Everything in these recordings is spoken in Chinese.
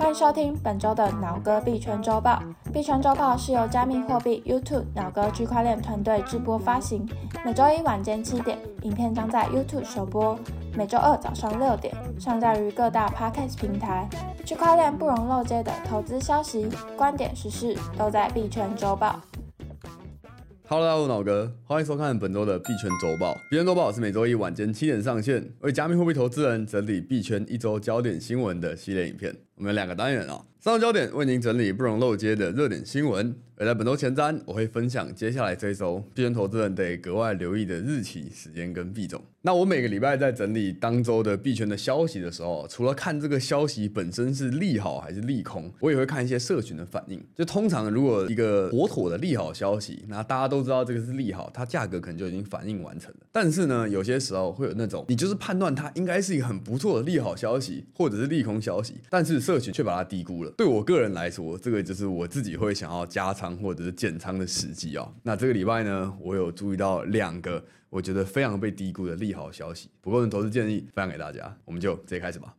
欢迎收听本周的脑哥币圈周报。币圈周报是由加密货币 YouTube 脑哥区块链团队制播发行。每周一晚间七点，影片将在 YouTube 首播；每周二早上六点，上架于各大 Podcast 平台。区块链不容漏接的投资消息、观点、时事，都在币圈周报。Hello，大家好，我是脑哥，欢迎收看本周的币圈周报。币圈周报是每周一晚间七点上线，为加密货币投资人整理币圈一周焦点新闻的系列影片。我们两个单元啊、哦，上焦点为您整理不容漏接的热点新闻。而在本周前瞻，我会分享接下来这一周币圈投资人得格外留意的日期、时间跟币种。那我每个礼拜在整理当周的币圈的消息的时候，除了看这个消息本身是利好还是利空，我也会看一些社群的反应。就通常如果一个妥妥的利好消息，那大家都知道这个是利好，它价格可能就已经反应完成了。但是呢，有些时候会有那种你就是判断它应该是一个很不错的利好消息，或者是利空消息，但是社群却把它低估了。对我个人来说，这个就是我自己会想要加仓或者是减仓。的时机哦，那这个礼拜呢，我有注意到两个我觉得非常被低估的利好消息，不过呢，投资建议分享给大家，我们就直接开始吧。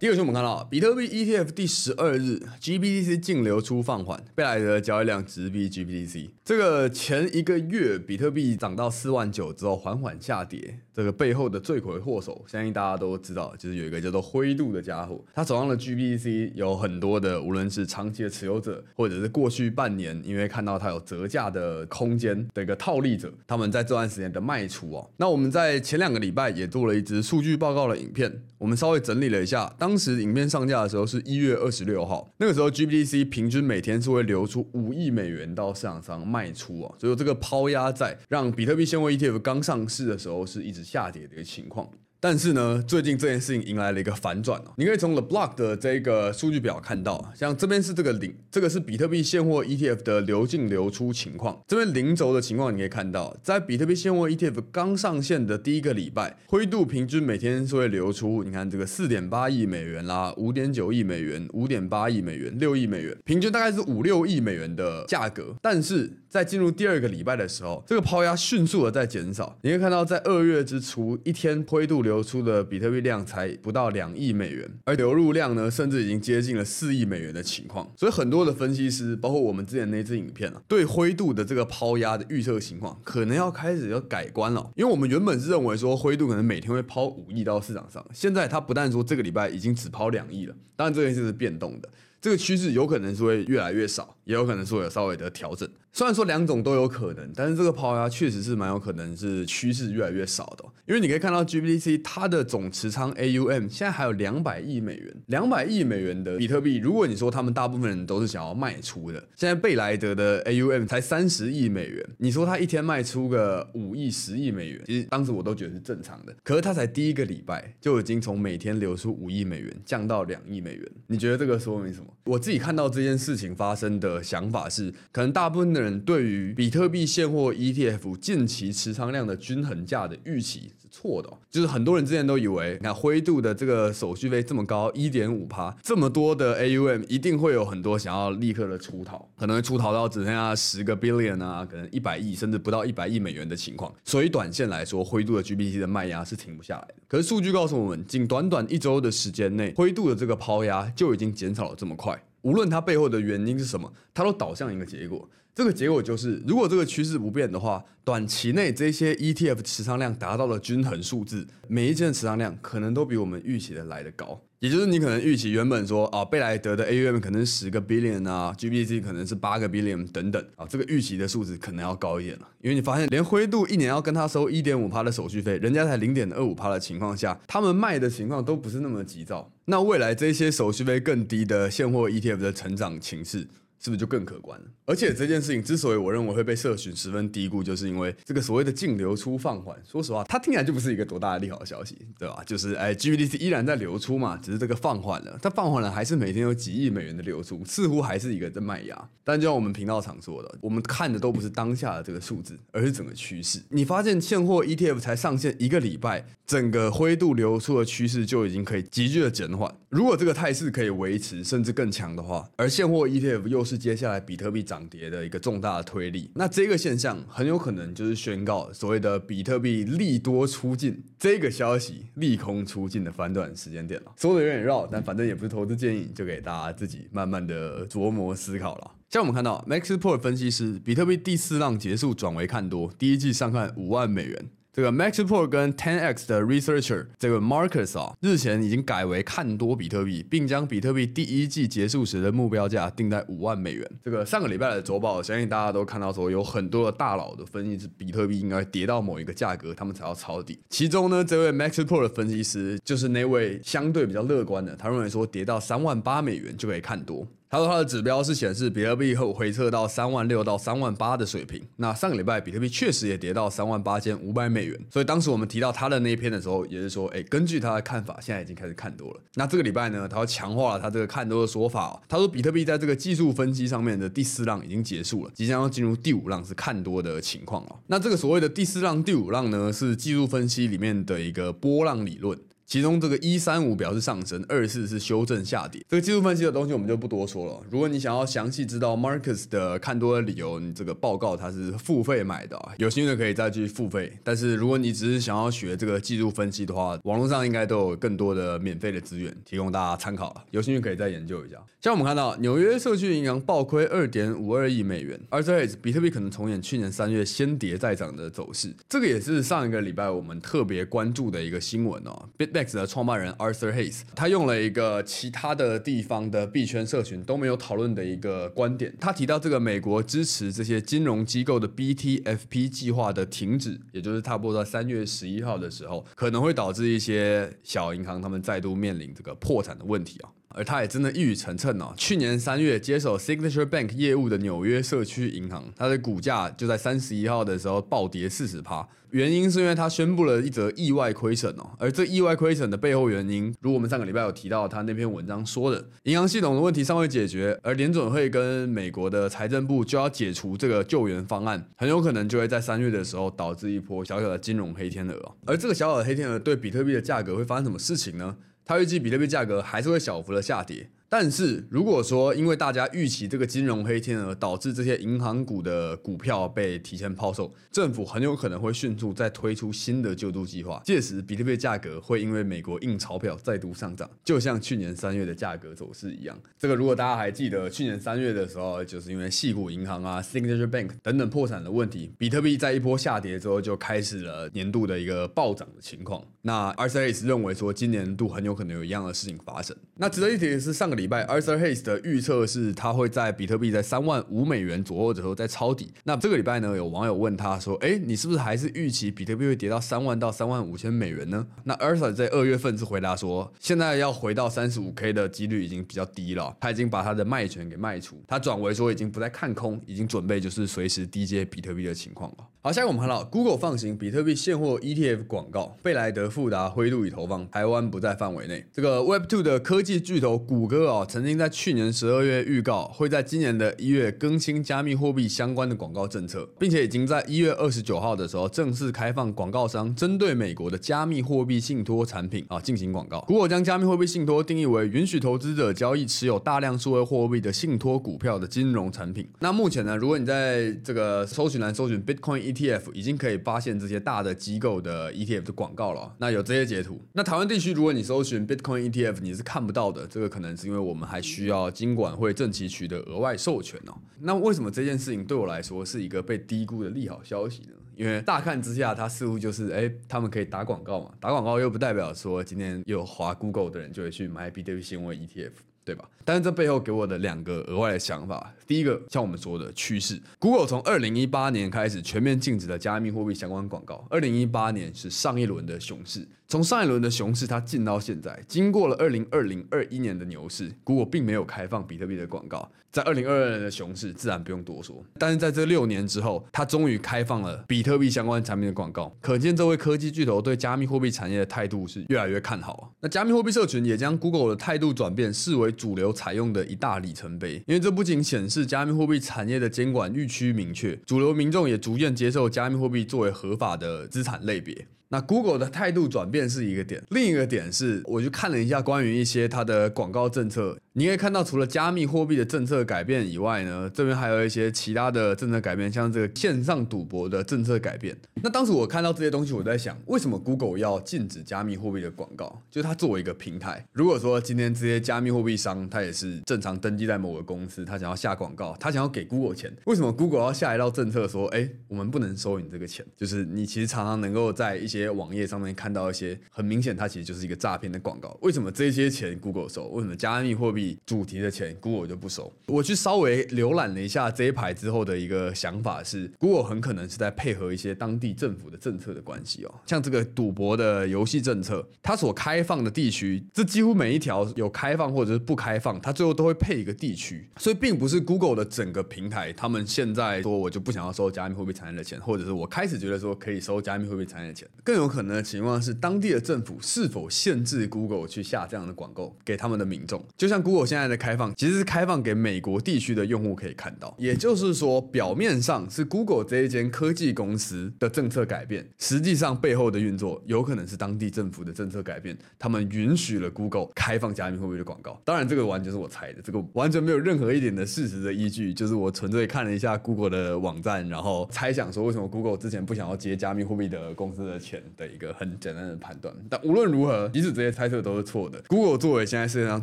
第二个是我们看到比特币 ETF 第十二日，GBTC 净流出放缓，贝莱德交易量直逼 GBTC。这个前一个月比特币涨到四万九之后缓缓下跌，这个背后的罪魁祸首，相信大家都知道，就是有一个叫做灰度的家伙，他手上的 GBTC 有很多的，无论是长期的持有者，或者是过去半年因为看到它有折价的空间的一个套利者，他们在这段时间的卖出哦。那我们在前两个礼拜也做了一支数据报告的影片，我们稍微整理了一下。当当时影片上架的时候是一月二十六号，那个时候 GBTC 平均每天是会流出五亿美元到市场上卖出啊，所以这个抛压在让比特币现货 ETF 刚上市的时候是一直下跌的一个情况。但是呢，最近这件事情迎来了一个反转哦。你可以从 The Block 的这个数据表看到，像这边是这个零，这个是比特币现货 ETF 的流进流出情况。这边零轴的情况，你可以看到，在比特币现货 ETF 刚上线的第一个礼拜，灰度平均每天是会流出，你看这个四点八亿美元啦，五点九亿美元，五点八亿美元，六亿美元，平均大概是五六亿美元的价格。但是在进入第二个礼拜的时候，这个抛压迅速的在减少。你可以看到，在二月之初，一天灰度流出的比特币量才不到两亿美元，而流入量呢，甚至已经接近了四亿美元的情况。所以很多的分析师，包括我们之前那支影片啊，对灰度的这个抛压的预测情况，可能要开始要改观了。因为我们原本是认为说灰度可能每天会抛五亿到市场上，现在它不但说这个礼拜已经只抛两亿了，当然这件事是变动的。这个趋势有可能是会越来越少，也有可能是会有稍微的调整。虽然说两种都有可能，但是这个抛压确实是蛮有可能是趋势越来越少的。因为你可以看到 GBTC 它的总持仓 AUM 现在还有两百亿美元，两百亿美元的比特币。如果你说他们大部分人都是想要卖出的，现在贝莱德的 AUM 才三十亿美元，你说他一天卖出个五亿、十亿美元，其实当时我都觉得是正常的。可是他才第一个礼拜就已经从每天流出五亿美元降到两亿美元，你觉得这个说明什么？我自己看到这件事情发生的想法是，可能大部分的人对于比特币现货 ETF 近期持仓量的均衡价的预期是错的。就是很多人之前都以为，你看灰度的这个手续费这么高，一点五趴，这么多的 AUM，一定会有很多想要立刻的出逃，可能会出逃到只剩下十个 billion 啊，可能一百亿甚至不到一百亿美元的情况。所以短线来说，灰度的 GBT 的卖压是停不下来的。可是数据告诉我们，仅短短一周的时间内，灰度的这个抛压就已经减少了这么快。无论它背后的原因是什么，它都导向一个结果。这个结果就是，如果这个趋势不变的话，短期内这些 ETF 持仓量达到了均衡数字，每一件的持仓量可能都比我们预期的来得高。也就是你可能预期原本说啊，贝莱德的 AUM 可能是十个 billion 啊，GBTC 可能是八个 billion 等等啊，这个预期的数值可能要高一点了。因为你发现连灰度一年要跟他收一点五趴的手续费，人家才零点二五趴的情况下，他们卖的情况都不是那么急躁。那未来这些手续费更低的现货 ETF 的成长情势。是不是就更可观了？而且这件事情之所以我认为会被社群十分低估，就是因为这个所谓的净流出放缓。说实话，它听起来就不是一个多大的利好消息，对吧？就是哎，GBTC 依然在流出嘛，只是这个放缓了。它放缓了，还是每天有几亿美元的流出，似乎还是一个在卖压。但就像我们频道常说的，我们看的都不是当下的这个数字，而是整个趋势。你发现现货 ETF 才上线一个礼拜，整个灰度流出的趋势就已经可以急剧的减缓。如果这个态势可以维持，甚至更强的话，而现货 ETF 又是接下来比特币涨跌的一个重大的推力。那这个现象很有可能就是宣告所谓的比特币利多出尽，这个消息利空出尽的反转时间点了。说的有点绕，但反正也不是投资建议，就给大家自己慢慢的琢磨思考了。像我们看到，Maxport 分析师，比特币第四浪结束转为看多，第一季上看五万美元。这个 Maxport 跟 10X 的 researcher 这个 Marcus 啊，日前已经改为看多比特币，并将比特币第一季结束时的目标价定在五万美元。这个上个礼拜的周报，相信大家都看到说，有很多的大佬的分析是比特币应该跌到某一个价格，他们才要抄底。其中呢，这位 Maxport 的分析师就是那位相对比较乐观的，他认为说跌到三万八美元就可以看多。他说他的指标是显示比特币后回撤到三万六到三万八的水平。那上个礼拜比特币确实也跌到三万八千五百美元。所以当时我们提到他的那一篇的时候，也是说，哎，根据他的看法，现在已经开始看多了。那这个礼拜呢，他强化了他这个看多的说法。他说比特币在这个技术分析上面的第四浪已经结束了，即将要进入第五浪是看多的情况了。那这个所谓的第四浪、第五浪呢，是技术分析里面的一个波浪理论。其中这个一三五表示上升，二四是修正下跌。这个技术分析的东西我们就不多说了。如果你想要详细知道 Marcus 的看多的理由，你这个报告它是付费买的，有兴趣的可以再去付费。但是如果你只是想要学这个技术分析的话，网络上应该都有更多的免费的资源提供大家参考了。有兴趣可以再研究一下。像我们看到纽约社区银行暴亏二点五二亿美元而这也是比特币可能重演去年三月先跌再涨的走势。这个也是上一个礼拜我们特别关注的一个新闻哦。X 的创办人。Arthur Hayes，他用了一个其他的地方的币圈社群都没有讨论的一个观点，他提到这个美国支持这些金融机构的 BTFP 计划的停止，也就是差不多在三月十一号的时候，可能会导致一些小银行他们再度面临这个破产的问题啊。而他也真的一语成谶哦，去年三月接手 Signature Bank 业务的纽约社区银行，它的股价就在三十一号的时候暴跌四十趴，原因是因为他宣布了一则意外亏损哦，而这意外亏损的背后原因，如我们上个礼拜有提到他那篇文章说的，银行系统的问题尚未解决，而联准会跟美国的财政部就要解除这个救援方案，很有可能就会在三月的时候导致一波小小的金融黑天鹅，而这个小小的黑天鹅对比特币的价格会发生什么事情呢？他预计比特币价格还是会小幅的下跌。但是如果说因为大家预期这个金融黑天鹅导致这些银行股的股票被提前抛售，政府很有可能会迅速再推出新的救助计划，届时比特币价格会因为美国印钞票再度上涨，就像去年三月的价格走势一样。这个如果大家还记得，去年三月的时候，就是因为矽谷银行啊、Signature Bank 等等破产的问题，比特币在一波下跌之后就开始了年度的一个暴涨的情况。那 RCS 认为说，今年度很有可能有一样的事情发生。那值得一提的是，上个礼拜 Arthur Hayes 的预测是，他会在比特币在三万五美元左右的时候再抄底。那这个礼拜呢，有网友问他说：“哎，你是不是还是预期比特币会跌到三万到三万五千美元呢？”那 Arthur 在二月份是回答说：“现在要回到三十五 K 的几率已经比较低了，他已经把他的卖权给卖出，他转为说已经不再看空，已经准备就是随时低接比特币的情况了。”好，下一个我们看到 Google 放行比特币现货 ETF 广告，贝莱德富达灰度已投放，台湾不在范围内。这个 Web2 的科技巨头谷歌啊，曾经在去年十二月预告会在今年的一月更新加密货币相关的广告政策，并且已经在一月二十九号的时候正式开放广告商针对美国的加密货币信托产品啊进行广告。Google 将加密货币信托定义为允许投资者交易持有大量数位货币的信托股票的金融产品。那目前呢，如果你在这个搜寻栏搜寻 Bitcoin ETF ETF 已经可以发现这些大的机构的 ETF 的广告了。那有这些截图。那台湾地区，如果你搜寻 Bitcoin ETF，你是看不到的。这个可能是因为我们还需要金管会正期取得额外授权哦。那为什么这件事情对我来说是一个被低估的利好消息呢？因为大看之下，它似乎就是哎，他们可以打广告嘛。打广告又不代表说今天有滑 Google 的人就会去买比特币现货 ETF。对吧？但是这背后给我的两个额外的想法，第一个像我们说的趋势，Google 从二零一八年开始全面禁止了加密货币相关广告。二零一八年是上一轮的熊市，从上一轮的熊市它进到现在，经过了二零二零二一年的牛市，Google 并没有开放比特币的广告。在二零二二年的熊市，自然不用多说。但是在这六年之后，它终于开放了比特币相关产品的广告，可见这位科技巨头对加密货币产业的态度是越来越看好。那加密货币社群也将 Google 的态度转变视为主流采用的一大里程碑，因为这不仅显示加密货币产业的监管日趋明确，主流民众也逐渐接受加密货币作为合法的资产类别。那 Google 的态度转变是一个点，另一个点是，我就看了一下关于一些它的广告政策。你可以看到，除了加密货币的政策改变以外呢，这边还有一些其他的政策改变，像这个线上赌博的政策改变。那当时我看到这些东西，我在想，为什么 Google 要禁止加密货币的广告？就是它作为一个平台，如果说今天这些加密货币商，它也是正常登记在某个公司，他想要下广告，他想要给 Google 钱，为什么 Google 要下一道政策说，哎，我们不能收你这个钱？就是你其实常常能够在一些网页上面看到一些很明显，它其实就是一个诈骗的广告。为什么这些钱 Google 收？为什么加密货币主题的钱？Google 就不收。我去稍微浏览了一下这一排之后的一个想法是，Google 很可能是在配合一些当地政府的政策的关系哦。像这个赌博的游戏政策，它所开放的地区，这几乎每一条有开放或者是不开放，它最后都会配一个地区。所以并不是 Google 的整个平台，他们现在说我就不想要收加密货币产业的钱，或者是我开始觉得说可以收加密货币产业的钱。更有可能的情况是，当地的政府是否限制 Google 去下这样的广告给他们的民众。就像 Google 现在的开放。其实是开放给美国地区的用户可以看到，也就是说，表面上是 Google 这一间科技公司的政策改变，实际上背后的运作有可能是当地政府的政策改变，他们允许了 Google 开放加密货币的广告。当然，这个完全是我猜的，这个完全没有任何一点的事实的依据，就是我纯粹看了一下 Google 的网站，然后猜想说为什么 Google 之前不想要接加密货币的公司的钱的一个很简单的判断。但无论如何，即使这些猜测都是错的，Google 作为现在世界上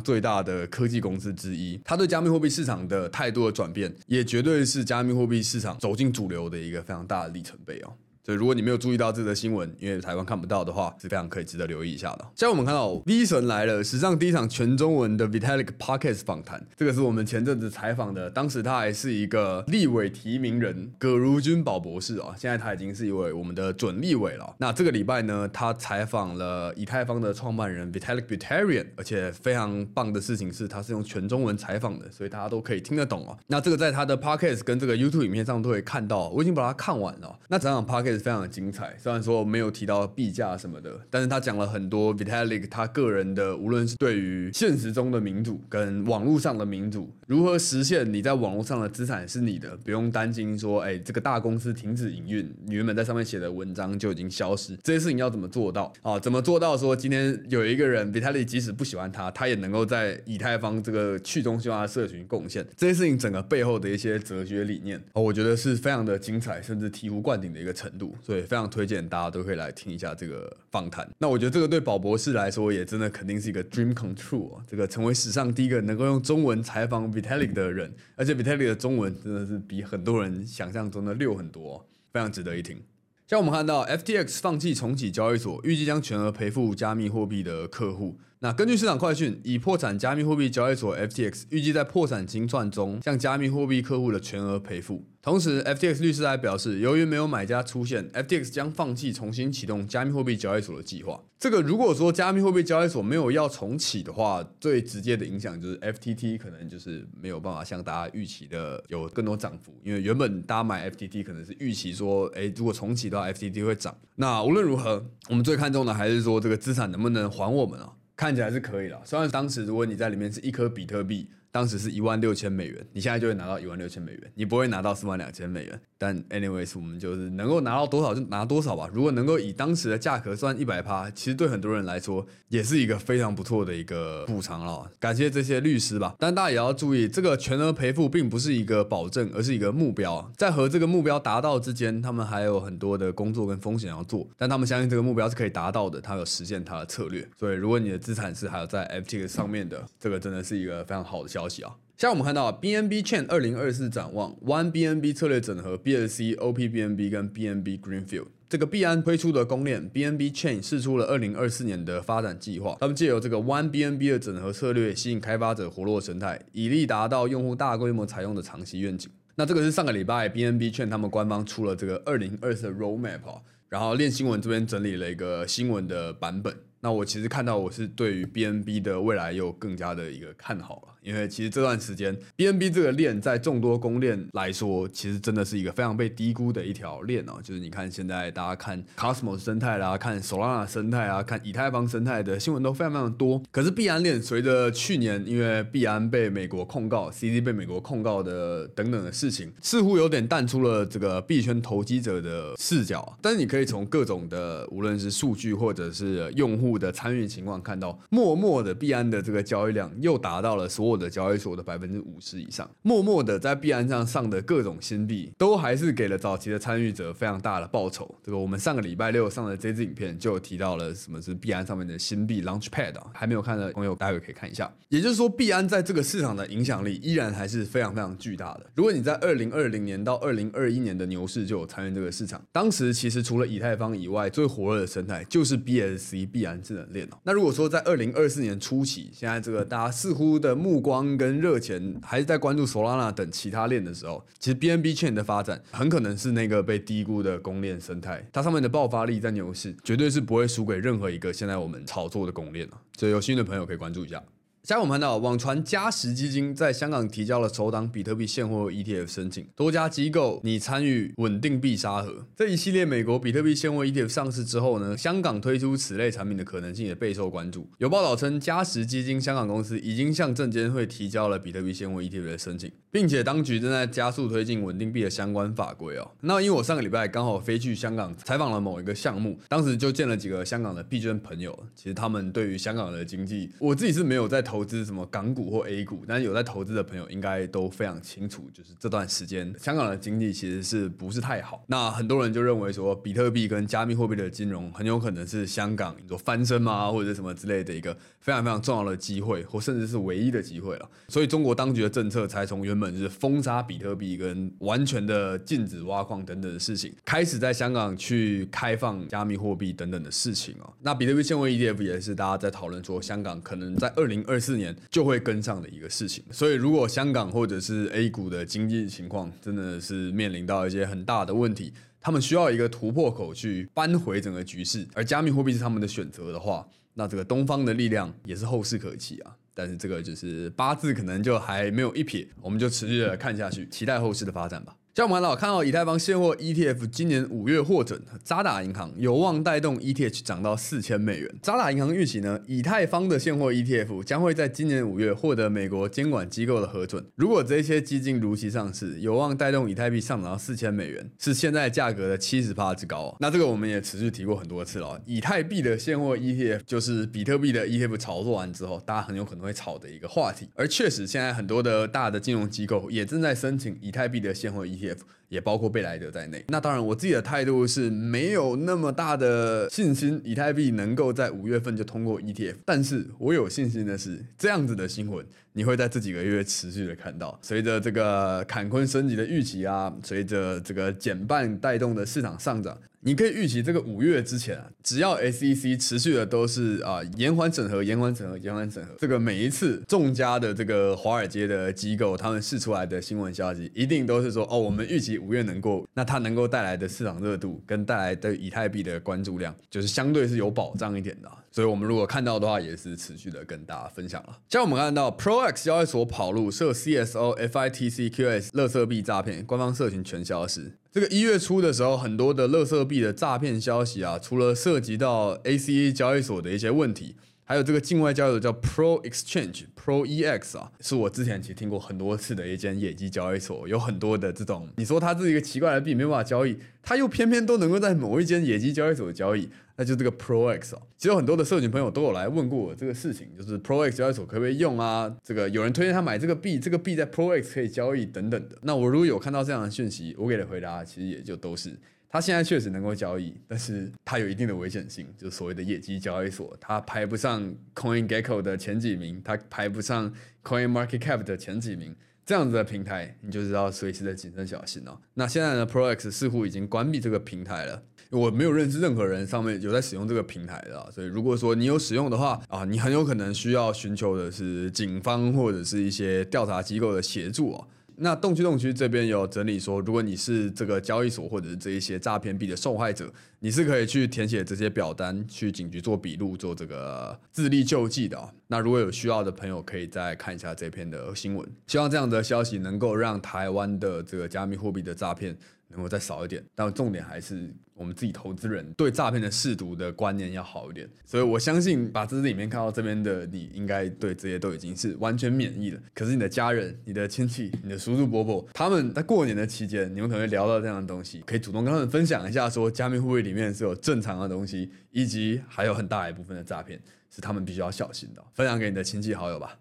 最大的科技公司之一，他对加密货币市场的态度的转变，也绝对是加密货币市场走进主流的一个非常大的里程碑哦。所以，如果你没有注意到这则新闻，因为台湾看不到的话，是非常可以值得留意一下的。现在我们看到 V 神来了，史上第一场全中文的 Vitalik Podcast 访谈，这个是我们前阵子采访的，当时他还是一个立委提名人葛如君宝博士啊，现在他已经是一位我们的准立委了。那这个礼拜呢，他采访了以太坊的创办人 Vitalik Buterin，而且非常棒的事情是，他是用全中文采访的，所以大家都可以听得懂啊。那这个在他的 Podcast 跟这个 YouTube 影片上都可以看到，我已经把它看完了。那整场 Parkes 非常的精彩，虽然说没有提到币价什么的，但是他讲了很多 Vitalik 他个人的，无论是对于现实中的民主跟网络上的民主，如何实现你在网络上的资产是你的，不用担心说，哎，这个大公司停止营运，你原本在上面写的文章就已经消失，这些事情要怎么做到啊？怎么做到说今天有一个人 Vitalik 即使不喜欢他，他也能够在以太坊这个去中心化的社群贡献，这些事情整个背后的一些哲学理念，哦，我觉得是非常的精彩，甚至醍醐灌顶的一个程度。所以非常推荐大家都可以来听一下这个访谈。那我觉得这个对宝博士来说也真的肯定是一个 dream come true！这个成为史上第一个能够用中文采访 Vitalik 的人，而且 Vitalik 的中文真的是比很多人想象中的溜很多，非常值得一听。像我们看到 FTX 放弃重启交易所，预计将全额赔付加密货币的客户。那根据市场快讯，已破产加密货币交易所 FTX 预计在破产清算中向加密货币客户的全额赔付。同时，FTX 律师还表示，由于没有买家出现，FTX 将放弃重新启动加密货币交易所的计划。这个如果说加密货币交易所没有要重启的话，最直接的影响就是 FTT 可能就是没有办法像大家预期的有更多涨幅，因为原本大家买 FTT 可能是预期说，诶，如果重启的话，FTT 会涨。那无论如何，我们最看重的还是说这个资产能不能还我们啊？看起来是可以了，虽然当时如果你在里面是一颗比特币。当时是一万六千美元，你现在就会拿到一万六千美元，你不会拿到四万两千美元。但 anyways，我们就是能够拿到多少就拿多少吧。如果能够以当时的价格算一百趴，其实对很多人来说也是一个非常不错的一个补偿了。感谢这些律师吧。但大家也要注意，这个全额赔付并不是一个保证，而是一个目标。在和这个目标达到之间，他们还有很多的工作跟风险要做。但他们相信这个目标是可以达到的，他有实现他的策略。所以，如果你的资产是还有在 FTX 上面的，这个真的是一个非常好的消息啊。像我们看到 BNB Chain 二零二四展望 One BNB 策略整合 BSC OPBNB 跟 BNB Greenfield 这个币安推出的公链 BNB Chain 释出了二零二四年的发展计划，他们借由这个 One BNB 的整合策略吸引开发者活络生态，以利达到用户大规模采用的长期愿景。那这个是上个礼拜 BNB Chain 他们官方出了这个二零二四的 Roadmap 然后链新闻这边整理了一个新闻的版本。那我其实看到我是对于 BNB 的未来又更加的一个看好了。因为其实这段时间，BNB 这个链在众多公链来说，其实真的是一个非常被低估的一条链哦。就是你看现在大家看 Cosmos 生态啦，看 Solana 生态啊，看以太坊生态的新闻都非常非常多。可是币安链随着去年因为币安被美国控告，CZ 被美国控告的等等的事情，似乎有点淡出了这个币圈投机者的视角。但是你可以从各种的无论是数据或者是用户的参与情况看到，默默的币安的这个交易量又达到了所有的交易所的百分之五十以上。默默的在币安上上的各种新币，都还是给了早期的参与者非常大的报酬。这个我们上个礼拜六上的这支影片就提到了什么是币安上面的新币 Launchpad 啊，还没有看的朋友待会可以看一下。也就是说，币安在这个市场的影响力依然还是非常非常巨大的。如果你在二零二零年到二零二一年的牛市就有参与这个市场，当时其实除了以太坊以外，最火热的生态就是 BSC 币安智能链哦。那如果说在二零二四年初期，现在这个大家似乎的目光跟热钱还是在关注 Solana 等其他链的时候，其实 BNB Chain 的发展很可能是那个被低估的公链生态，它上面的爆发力在牛市绝对是不会输给任何一个现在我们炒作的公链哦。所以有兴趣的朋友可以关注一下。下面我们看到，网传嘉实基金在香港提交了首档比特币现货 ETF 申请，多家机构拟参与稳定币沙盒。这一系列美国比特币现货 ETF 上市之后呢，香港推出此类产品的可能性也备受关注。有报道称，嘉实基金香港公司已经向证监会提交了比特币现货 ETF 的申请，并且当局正在加速推进稳定币的相关法规哦。那因为我上个礼拜刚好飞去香港采访了某一个项目，当时就见了几个香港的币圈朋友。其实他们对于香港的经济，我自己是没有在投。投资什么港股或 A 股，但是有在投资的朋友应该都非常清楚，就是这段时间香港的经济其实是不是太好。那很多人就认为说，比特币跟加密货币的金融很有可能是香港你说翻身吗，或者什么之类的一个非常非常重要的机会，或甚至是唯一的机会了。所以中国当局的政策才从原本是封杀比特币跟完全的禁止挖矿等等的事情，开始在香港去开放加密货币等等的事情哦。那比特币现货 ETF 也是大家在讨论说，香港可能在二零二四年就会跟上的一个事情，所以如果香港或者是 A 股的经济情况真的是面临到一些很大的问题，他们需要一个突破口去扳回整个局势，而加密货币是他们的选择的话，那这个东方的力量也是后势可期啊。但是这个就是八字可能就还没有一撇，我们就持续的看下去，期待后市的发展吧。像我们看到以太坊现货 ETF 今年五月获准，渣打银行有望带动 ETH 涨到四千美元。渣打银行预期呢，以太坊的现货 ETF 将会在今年五月获得美国监管机构的核准。如果这些基金如期上市，有望带动以太币上涨到四千美元，是现在价格的七十趴之高。那这个我们也持续提过很多次了，以太币的现货 ETF 就是比特币的 ETF 炒作完之后，大家很有可能会炒的一个话题。而确实，现在很多的大的金融机构也正在申请以太币的现货 ETF。give 也包括贝莱德在内。那当然，我自己的态度是没有那么大的信心，以太币能够在五月份就通过 ETF。但是我有信心的是，这样子的新闻你会在这几个月持续的看到。随着这个坎昆升级的预期啊，随着这个减半带动的市场上涨。你可以预期这个五月之前，只要 SEC 持续的都是啊延缓审核、延缓审核、延缓审核，这个每一次众家的这个华尔街的机构，他们试出来的新闻消息，一定都是说哦，我们预期五月能过，那它能够带来的市场热度跟带来的以太币的关注量，就是相对是有保障一点的。所以，我们如果看到的话，也是持续的跟大家分享了。像我们看到 ProX 交易所跑路，涉 CSO、FITC、QS 垃圾币诈骗，官方社群全消失。这个一月初的时候，很多的垃圾币的诈骗消息啊，除了涉及到 ACE 交易所的一些问题，还有这个境外交易所叫 Pro Exchange Pro EX 啊，是我之前其实听过很多次的一间野鸡交易所，有很多的这种，你说它是一个奇怪的币，没办法交易，它又偏偏都能够在某一间野鸡交易所交易，那就这个 ProX 啊。其实有很多的社群朋友都有来问过我这个事情，就是 ProX 交易所可不可以用啊？这个有人推荐他买这个币，这个币在 ProX 可以交易等等的。那我如果有看到这样的讯息，我给的回答其实也就都是，它现在确实能够交易，但是它有一定的危险性，就是所谓的野鸡交易所，它排不上 CoinGecko 的前几名，它排不上 CoinMarketCap 的前几名，这样子的平台，你就知道随时的谨慎小心哦。那现在呢，ProX 似乎已经关闭这个平台了。我没有认识任何人上面有在使用这个平台的，所以如果说你有使用的话啊，你很有可能需要寻求的是警方或者是一些调查机构的协助哦。那动区动区这边有整理说，如果你是这个交易所或者是这一些诈骗币的受害者，你是可以去填写这些表单，去警局做笔录，做这个自力救济的。那如果有需要的朋友，可以再看一下这篇的新闻。希望这样的消息能够让台湾的这个加密货币的诈骗能够再少一点，但重点还是我们自己投资人对诈骗的识毒的观念要好一点。所以我相信，把这里面看到这边的你，应该对这些都已经是完全免疫了。可是你的家人、你的亲戚、你的叔叔伯伯，他们在过年的期间，你们可能会聊到这样的东西，可以主动跟他们分享一下，说加密货币里面是有正常的东西，以及还有很大一部分的诈骗是他们必须要小心的。分享给你的亲戚好友吧。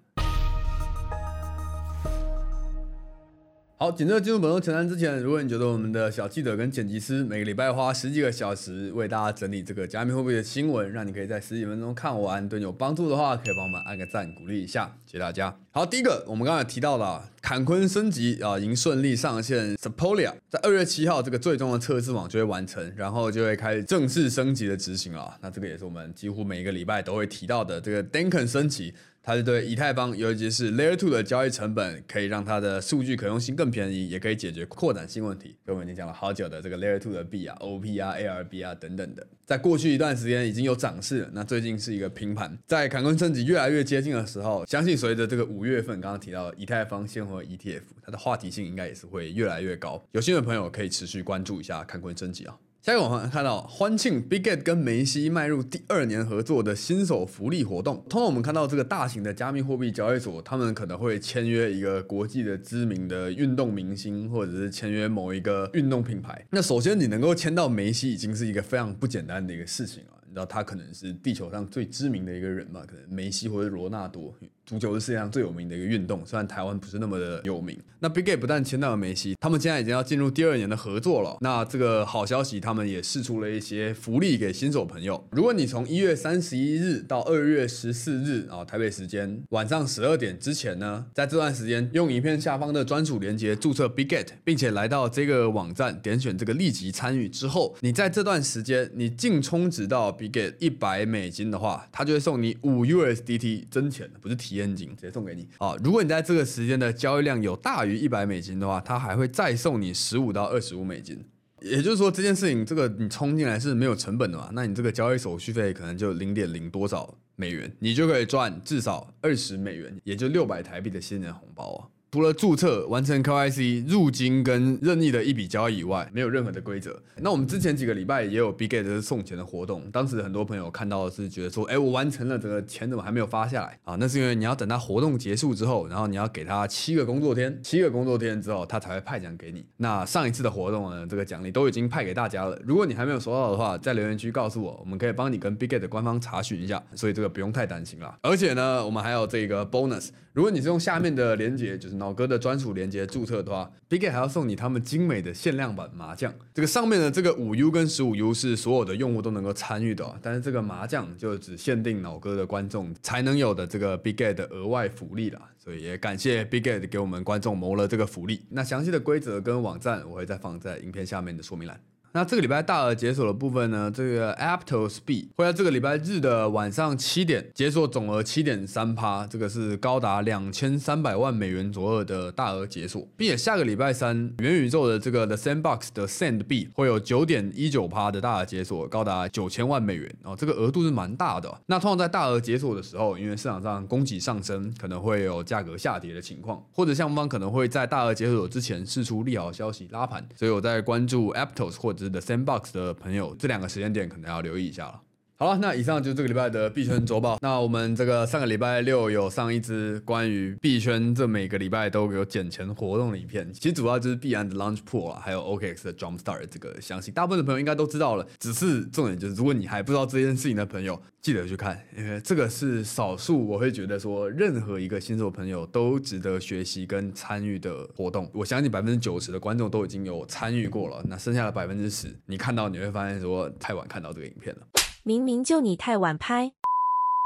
好，紧接着进入本周前瞻之前，如果你觉得我们的小记者跟剪辑师每个礼拜花十几个小时为大家整理这个加密货币的新闻，让你可以在十几分钟看完，对你有帮助的话，可以帮我们按个赞，鼓励一下，谢谢大家。好，第一个，我们刚才提到了坎昆升级啊，已经顺利上线 Sepolia，在二月七号这个最终的测试网就会完成，然后就会开始正式升级的执行了。那这个也是我们几乎每一个礼拜都会提到的这个 Danken 升级。它是对以太坊，尤其是 Layer Two 的交易成本，可以让它的数据可用性更更便宜，也可以解决扩展性问题。跟我们已经讲了好久的这个 Layer Two 的币啊，OP 啊，ARB 啊等等的，在过去一段时间已经有涨势了。那最近是一个平盘，在坎昆升级越来越接近的时候，相信随着这个五月份刚刚提到的以太坊现货 ETF，它的话题性应该也是会越来越高。有兴趣的朋友可以持续关注一下坎昆升级啊。下一个我们看到欢庆 BigGet 跟梅西迈入第二年合作的新手福利活动。通常我们看到这个大型的加密货币交易所，他们可能会签约一个国际的知名的运动明星，或者是签约某一个运动品牌。那首先你能够签到梅西，已经是一个非常不简单的一个事情了。你知道他可能是地球上最知名的一个人嘛？可能梅西或者罗纳多。足球是世界上最有名的一个运动，虽然台湾不是那么的有名。那 Bitget 不但签到了梅西，他们现在已经要进入第二年的合作了。那这个好消息，他们也试出了一些福利给新手朋友。如果你从一月三十一日到二月十四日啊，台北时间晚上十二点之前呢，在这段时间用影片下方的专属链接注册 Bitget，并且来到这个网站点选这个立即参与之后，你在这段时间你净充值到 Bitget 一百美金的话，他就会送你五 USDT 真钱，不是提。体验金直接送给你啊！如果你在这个时间的交易量有大于一百美金的话，他还会再送你十五到二十五美金。也就是说，这件事情这个你充进来是没有成本的嘛？那你这个交易手续费可能就零点零多少美元，你就可以赚至少二十美元，也就六百台币的新人红包啊！除了注册、完成 KYC、入金跟任意的一笔交易以外，没有任何的规则。那我们之前几个礼拜也有 Bitget 送钱的活动，当时很多朋友看到的是觉得说，哎，我完成了，这个钱怎么还没有发下来啊？那是因为你要等他活动结束之后，然后你要给他七个工作天，七个工作天之后，他才会派奖给你。那上一次的活动呢，这个奖励都已经派给大家了。如果你还没有收到的话，在留言区告诉我，我们可以帮你跟 Bitget 的官方查询一下。所以这个不用太担心啦。而且呢，我们还有这个 bonus，如果你是用下面的链接，就是脑哥的专属链。连接注册的话，Bigate 还要送你他们精美的限量版麻将。这个上面的这个五 U 跟十五 U 是所有的用户都能够参与的，但是这个麻将就只限定脑哥的观众才能有的这个 Bigate 的额外福利了。所以也感谢 Bigate 给我们观众谋了这个福利。那详细的规则跟网站我会再放在影片下面的说明栏。那这个礼拜大额解锁的部分呢，这个 Aptos B 会在这个礼拜日的晚上七点解锁，总额七点三趴，这个是高达两千三百万美元左右的大额解锁，并且下个礼拜三元宇宙的这个 The Sandbox 的 SAND B 会有九点一九趴的大额解锁，高达九千万美元哦，这个额度是蛮大的。那通常在大额解锁的时候，因为市场上供给上升，可能会有价格下跌的情况，或者项目方可能会在大额解锁之前释出利好消息拉盘，所以我在关注 Aptos 或者。的 Sandbox 的朋友，这两个时间点可能要留意一下了。好了，那以上就是这个礼拜的币圈周报。那我们这个上个礼拜六有上一支关于币圈这每个礼拜都有捡钱活动的影片，其实主要就是币安的 Launch Pool 啊，还有 OKX 的 Jumpstart 这个详细，大部分的朋友应该都知道了。只是重点就是，如果你还不知道这件事情的朋友，记得去看，因为这个是少数我会觉得说，任何一个新手朋友都值得学习跟参与的活动。我相信百分之九十的观众都已经有参与过了，那剩下的百分之十，你看到你会发现说，太晚看到这个影片了。明明就你太晚拍。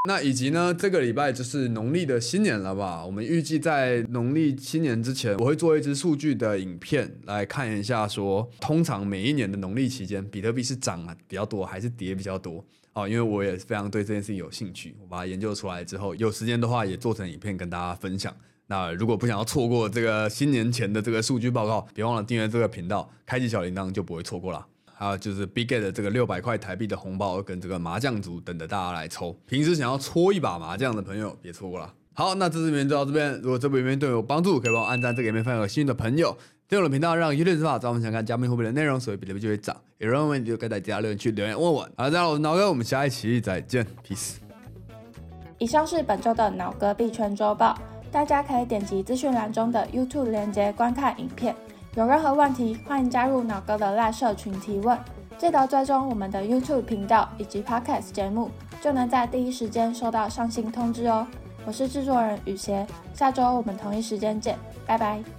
那以及呢，这个礼拜就是农历的新年了吧？我们预计在农历新年之前，我会做一支数据的影片来看一下说，通常每一年的农历期间，比特币是涨啊比较多还是跌比较多？哦，因为我也非常对这件事情有兴趣，我把它研究出来之后，有时间的话也做成影片跟大家分享。那如果不想要错过这个新年前的这个数据报告，别忘了订阅这个频道，开启小铃铛就不会错过了。还有就是 Bitget 的这个六百块台币的红包跟这个麻将组等着大家来抽。平时想要搓一把麻将的朋友，别错过了。好，那这支影片就到这边。如果这部影片对我有帮助，可以帮我按赞，这个影片分享给新的朋友。订阅我的频道，让 YouTube 知道我们想看加密货币的内容，所以比特币就会涨。有任何问题就可以在底下留言区留言问我。好了，大家好，我是脑哥，我们下一期再见，peace。以上是本周的脑哥币圈周报，大家可以点击资讯栏中的 YouTube 链接观看影片。有任何问题，欢迎加入脑哥的辣社群提问。记得追踪我们的 YouTube 频道以及 Podcast 节目，就能在第一时间收到上新通知哦。我是制作人雨邪，下周我们同一时间见，拜拜。